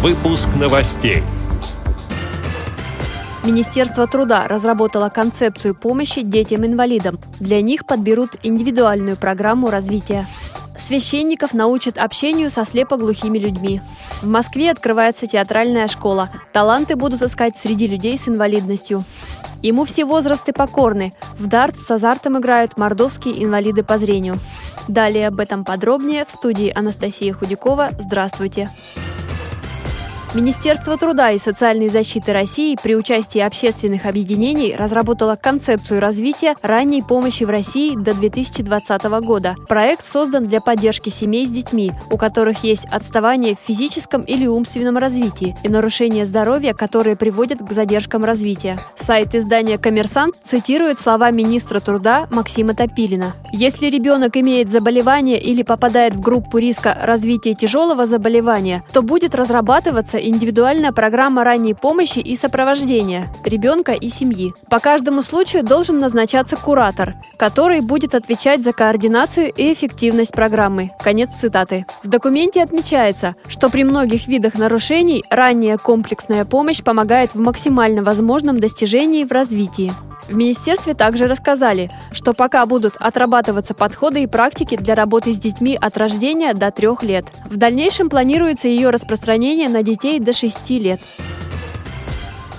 Выпуск новостей. Министерство труда разработало концепцию помощи детям-инвалидам. Для них подберут индивидуальную программу развития. Священников научат общению со слепоглухими людьми. В Москве открывается театральная школа. Таланты будут искать среди людей с инвалидностью. Ему все возрасты покорны. В дартс с азартом играют мордовские инвалиды по зрению. Далее об этом подробнее в студии Анастасия Худякова. Здравствуйте! Министерство труда и социальной защиты России при участии общественных объединений разработало концепцию развития ранней помощи в России до 2020 года. Проект создан для поддержки семей с детьми, у которых есть отставание в физическом или умственном развитии и нарушение здоровья, которые приводят к задержкам развития. Сайт издания «Коммерсант» цитирует слова министра труда Максима Топилина. Если ребенок имеет заболевание или попадает в группу риска развития тяжелого заболевания, то будет разрабатываться индивидуальная программа ранней помощи и сопровождения ребенка и семьи. По каждому случаю должен назначаться куратор, который будет отвечать за координацию и эффективность программы. Конец цитаты. В документе отмечается, что при многих видах нарушений ранняя комплексная помощь помогает в максимально возможном достижении в развитии. В министерстве также рассказали, что пока будут отрабатываться подходы и практики для работы с детьми от рождения до трех лет. В дальнейшем планируется ее распространение на детей до 6 лет.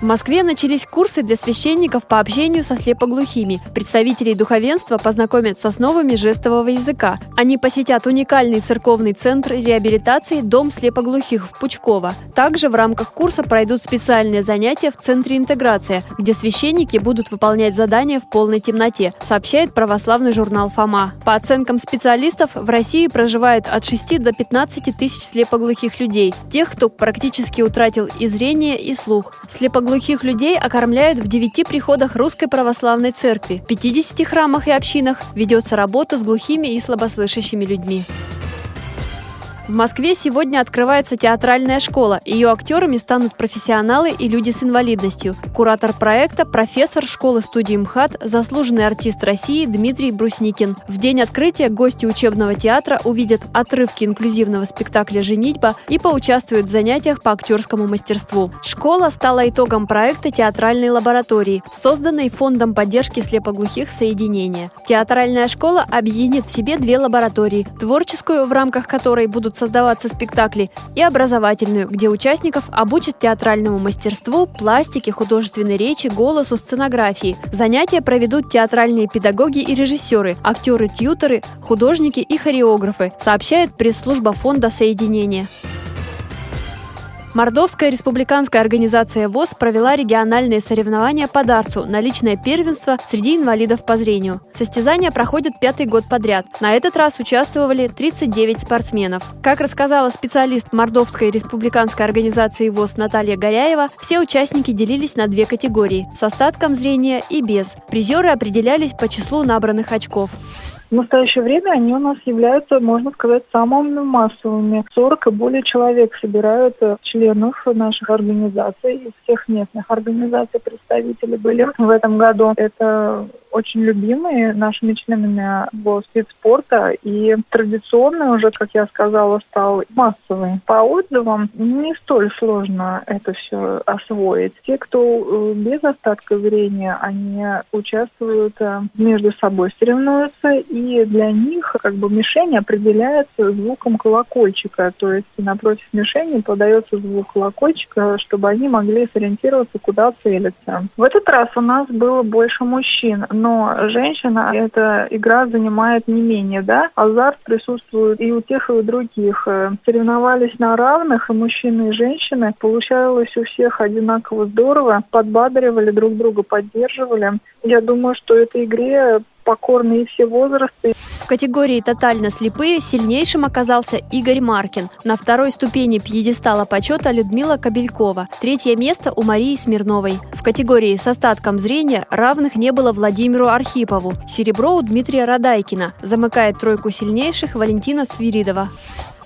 В Москве начались курсы для священников по общению со слепоглухими. Представителей духовенства познакомят с основами жестового языка. Они посетят уникальный церковный центр реабилитации «Дом слепоглухих» в Пучково. Также в рамках курса пройдут специальные занятия в Центре интеграция, где священники будут выполнять задания в полной темноте, сообщает православный журнал «Фома». По оценкам специалистов, в России проживает от 6 до 15 тысяч слепоглухих людей, тех, кто практически утратил и зрение, и слух. Слепоглухие глухих людей окормляют в девяти приходах Русской Православной Церкви. В 50 храмах и общинах ведется работа с глухими и слабослышащими людьми. В Москве сегодня открывается театральная школа. Ее актерами станут профессионалы и люди с инвалидностью. Куратор проекта – профессор школы-студии МХАТ, заслуженный артист России Дмитрий Брусникин. В день открытия гости учебного театра увидят отрывки инклюзивного спектакля «Женитьба» и поучаствуют в занятиях по актерскому мастерству. Школа стала итогом проекта театральной лаборатории, созданной Фондом поддержки слепоглухих «Соединение». Театральная школа объединит в себе две лаборатории – творческую, в рамках которой будут создаваться спектакли, и образовательную, где участников обучат театральному мастерству, пластике, художественной речи, голосу, сценографии. Занятия проведут театральные педагоги и режиссеры, актеры-тьютеры, художники и хореографы, сообщает пресс-служба фонда соединения. Мордовская республиканская организация ВОЗ провела региональные соревнования по дарцу на личное первенство среди инвалидов по зрению. Состязания проходят пятый год подряд. На этот раз участвовали 39 спортсменов. Как рассказала специалист Мордовской республиканской организации ВОЗ Наталья Горяева, все участники делились на две категории – с остатком зрения и без. Призеры определялись по числу набранных очков. В настоящее время они у нас являются, можно сказать, самыми массовыми. 40 и более человек собирают э, членов наших организаций, из всех местных организаций представители были в этом году. Это очень любимые нашими членами был вид спорта и традиционный уже, как я сказала, стал массовый. По отзывам не столь сложно это все освоить. Те, кто э, без остатка зрения, они участвуют э, между собой, соревнуются, и для них как бы мишень определяется звуком колокольчика, то есть напротив мишени подается звук колокольчика, чтобы они могли сориентироваться, куда целиться. В этот раз у нас было больше мужчин, но женщина, эта игра занимает не менее, да, азарт присутствует и у тех, и у других. Э, соревновались на равных, и мужчины, и женщины. Получалось у всех одинаково здорово, подбадривали друг друга, поддерживали. Я думаю, что этой игре покорны и все возрасты. Категории «Тотально слепые» сильнейшим оказался Игорь Маркин. На второй ступени пьедестала почета Людмила Кобелькова. Третье место у Марии Смирновой. В категории с остатком зрения равных не было Владимиру Архипову. Серебро у Дмитрия Радайкина. Замыкает тройку сильнейших Валентина Свиридова.